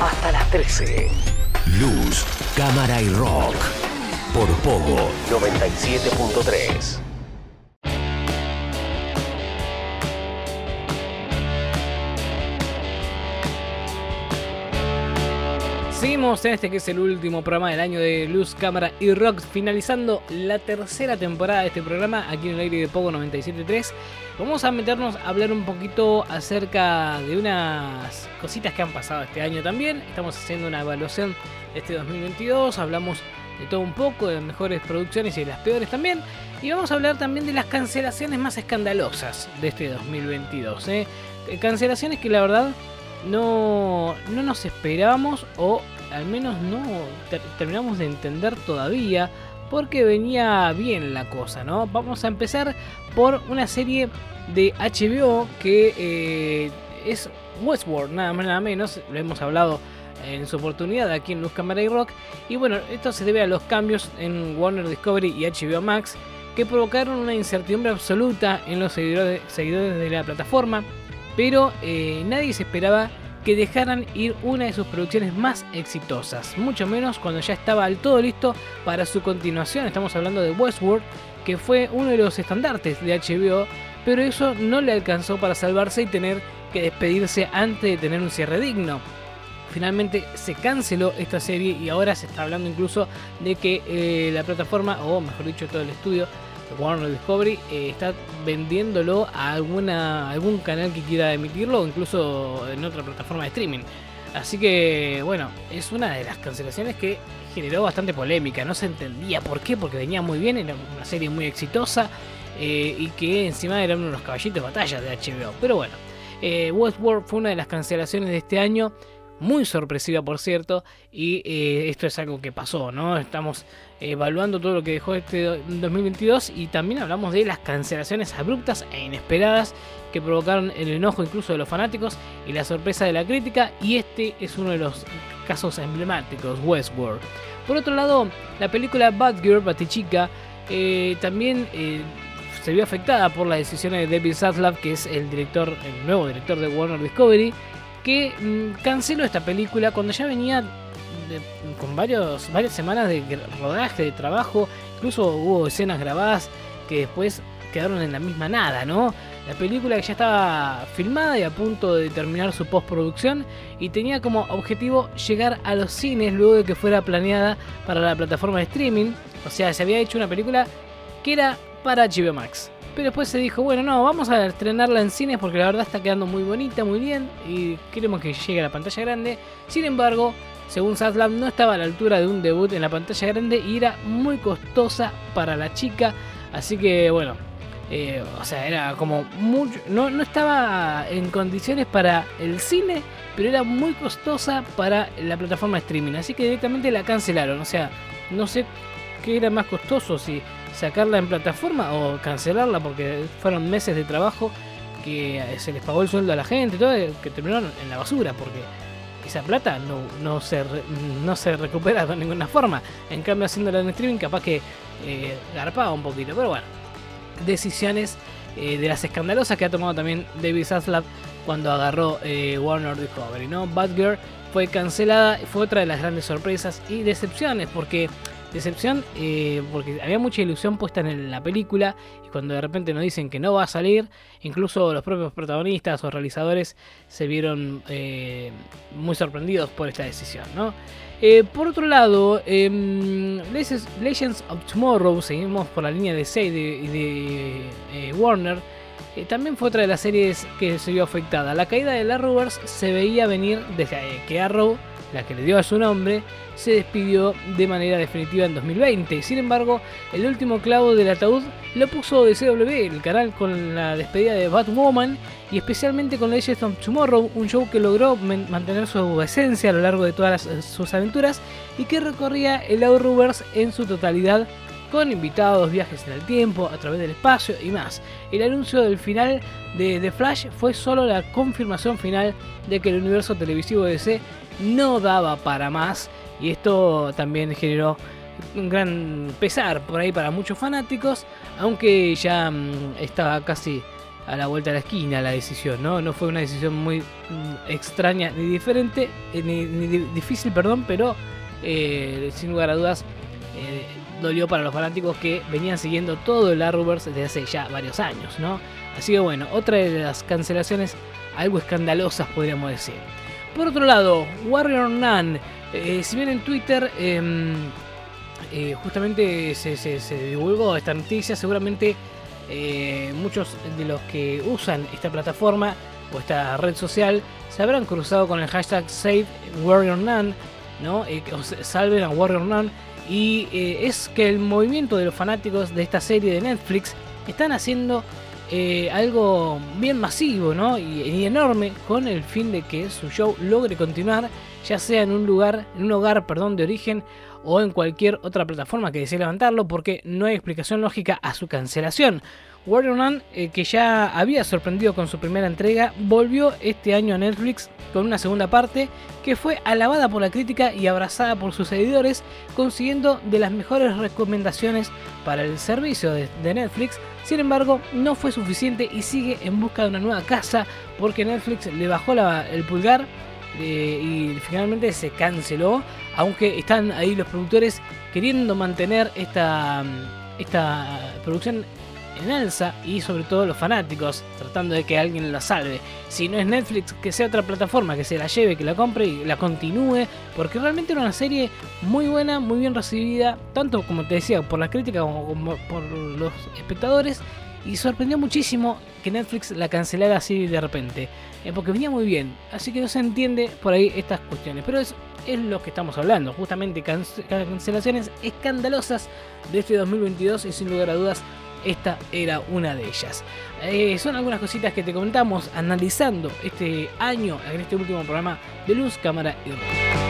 hasta las 13. Luz, cámara y rock. Por Pogo 97.3. Seguimos en este que es el último programa del año de Luz, Cámara y Rock, finalizando la tercera temporada de este programa aquí en el aire de Pogo 97.3. Vamos a meternos a hablar un poquito acerca de unas cositas que han pasado este año también. Estamos haciendo una evaluación de este 2022, hablamos de todo un poco, de las mejores producciones y de las peores también. Y vamos a hablar también de las cancelaciones más escandalosas de este 2022. ¿eh? Cancelaciones que la verdad no, no nos esperábamos o al menos no terminamos de entender todavía porque venía bien la cosa, ¿no? Vamos a empezar por una serie de HBO que eh, es Westworld, nada más nada menos, lo hemos hablado en su oportunidad aquí en Luz Cámara y Rock. Y bueno, esto se debe a los cambios en Warner Discovery y HBO Max que provocaron una incertidumbre absoluta en los seguidores, de la plataforma, pero eh, nadie se esperaba que dejaran ir una de sus producciones más exitosas, mucho menos cuando ya estaba al todo listo para su continuación. Estamos hablando de Westworld, que fue uno de los estandartes de HBO, pero eso no le alcanzó para salvarse y tener que despedirse antes de tener un cierre digno. Finalmente se canceló esta serie y ahora se está hablando incluso de que eh, la plataforma, o mejor dicho todo el estudio, Warner Discovery eh, está vendiéndolo a alguna, algún canal que quiera emitirlo incluso en otra plataforma de streaming. Así que bueno, es una de las cancelaciones que generó bastante polémica. No se entendía por qué, porque venía muy bien, era una serie muy exitosa eh, y que encima eran unos caballitos de batalla de HBO. Pero bueno, eh, Westworld fue una de las cancelaciones de este año muy sorpresiva por cierto, y eh, esto es algo que pasó, ¿no? Estamos evaluando todo lo que dejó este 2022 y también hablamos de las cancelaciones abruptas e inesperadas que provocaron el enojo incluso de los fanáticos y la sorpresa de la crítica, y este es uno de los casos emblemáticos, Westworld. Por otro lado, la película Bad Girl, Batichica, eh, también... Eh, se vio afectada por las decisiones de David Zaslav, que es el director, el nuevo director de Warner Discovery, que mm, canceló esta película cuando ya venía con varios, varias semanas de rodaje, de trabajo, incluso hubo escenas grabadas que después quedaron en la misma nada, ¿no? La película que ya estaba filmada y a punto de terminar su postproducción y tenía como objetivo llegar a los cines luego de que fuera planeada para la plataforma de streaming, o sea, se había hecho una película que era para HBO Max. Pero después se dijo, bueno, no, vamos a estrenarla en cines porque la verdad está quedando muy bonita, muy bien y queremos que llegue a la pantalla grande. Sin embargo, según Saslam, no estaba a la altura de un debut en la pantalla grande y era muy costosa para la chica. Así que, bueno, eh, o sea, era como mucho. No, no estaba en condiciones para el cine, pero era muy costosa para la plataforma de streaming. Así que directamente la cancelaron. O sea, no sé qué era más costoso, si sacarla en plataforma o cancelarla porque fueron meses de trabajo que se les pagó el sueldo a la gente, todo, que terminaron en la basura porque esa plata no, no, se, no se recupera de ninguna forma. En cambio, haciéndola en streaming, capaz que eh, garpaba un poquito. Pero bueno, decisiones eh, de las escandalosas que ha tomado también David Zaslav cuando agarró eh, Warner Discovery. ¿no? Bad Girl fue cancelada, fue otra de las grandes sorpresas y decepciones porque Decepción eh, porque había mucha ilusión puesta en la película y cuando de repente nos dicen que no va a salir, incluso los propios protagonistas o realizadores se vieron eh, muy sorprendidos por esta decisión. Eh, por otro lado, em, Legends of Tomorrow, seguimos por la línea de 6 de, de Warner, también fue otra de las series que se vio afectada. La caída de la Arrowverse se veía venir desde que Arrow la que le dio a su nombre, se despidió de manera definitiva en 2020. Sin embargo, el último clavo del ataúd lo puso CW, el canal con la despedida de Batwoman y especialmente con Legends of Tomorrow, un show que logró mantener su esencia a lo largo de todas sus aventuras y que recorría el Arrowverse en su totalidad con invitados, viajes en el tiempo, a través del espacio y más. El anuncio del final de The Flash fue solo la confirmación final de que el universo televisivo de DC no daba para más y esto también generó un gran pesar por ahí para muchos fanáticos, aunque ya mm, estaba casi a la vuelta de la esquina la decisión, ¿no? No fue una decisión muy mm, extraña ni diferente, eh, ni, difícil, perdón, pero eh, sin lugar a dudas eh, dolió para los fanáticos que venían siguiendo todo el Arrowverse desde hace ya varios años, ¿no? Así que bueno, otra de las cancelaciones algo escandalosas podríamos decir. Por otro lado, Warrior Nun, si bien en Twitter em, justamente se, se divulgó esta noticia, seguramente eh, muchos de los que usan esta plataforma o esta red social se habrán cruzado con el hashtag Save Warrior Nun, ¿no? Eh, salven a Warrior Nun. Y eh, es que el movimiento de los fanáticos de esta serie de Netflix están haciendo algo bien masivo ¿no? y, y, enorme con el fin de que su show logre continuar, ya sea en un lugar, en un hogar, perdón, de origen o en cualquier otra plataforma que desee levantarlo porque no hay explicación lógica a su cancelación. Warrior eh, que ya había sorprendido con su primera entrega, volvió este año a Netflix con una segunda parte que fue alabada por la crítica y abrazada por sus seguidores, consiguiendo de las mejores recomendaciones para el servicio de, Netflix. Sin embargo, no fue suficiente y sigue en busca de una nueva casa porque Netflix le bajó el pulgar eh, y finalmente se canceló, aunque están ahí los productores queriendo mantener esta, esta producción en alza y sobre todo los fanáticos tratando de que alguien la salve. Si no es Netflix, que sea otra plataforma que se la lleve, que la compre y la continúe, porque realmente era una serie muy buena, muy bien recibida, tanto como te decía, por la crítica como por los espectadores. Y sorprendió muchísimo que Netflix la cancelara así de repente. Eh, porque venía muy bien. Así que no se entiende por ahí estas cuestiones. Pero es, es lo que estamos hablando. Justamente cancelaciones escandalosas de este 2022 y sin lugar a dudas esta era una de ellas. Eh, son algunas cositas que te comentamos analizando este año en este último programa de Luz, Cámara y Rock.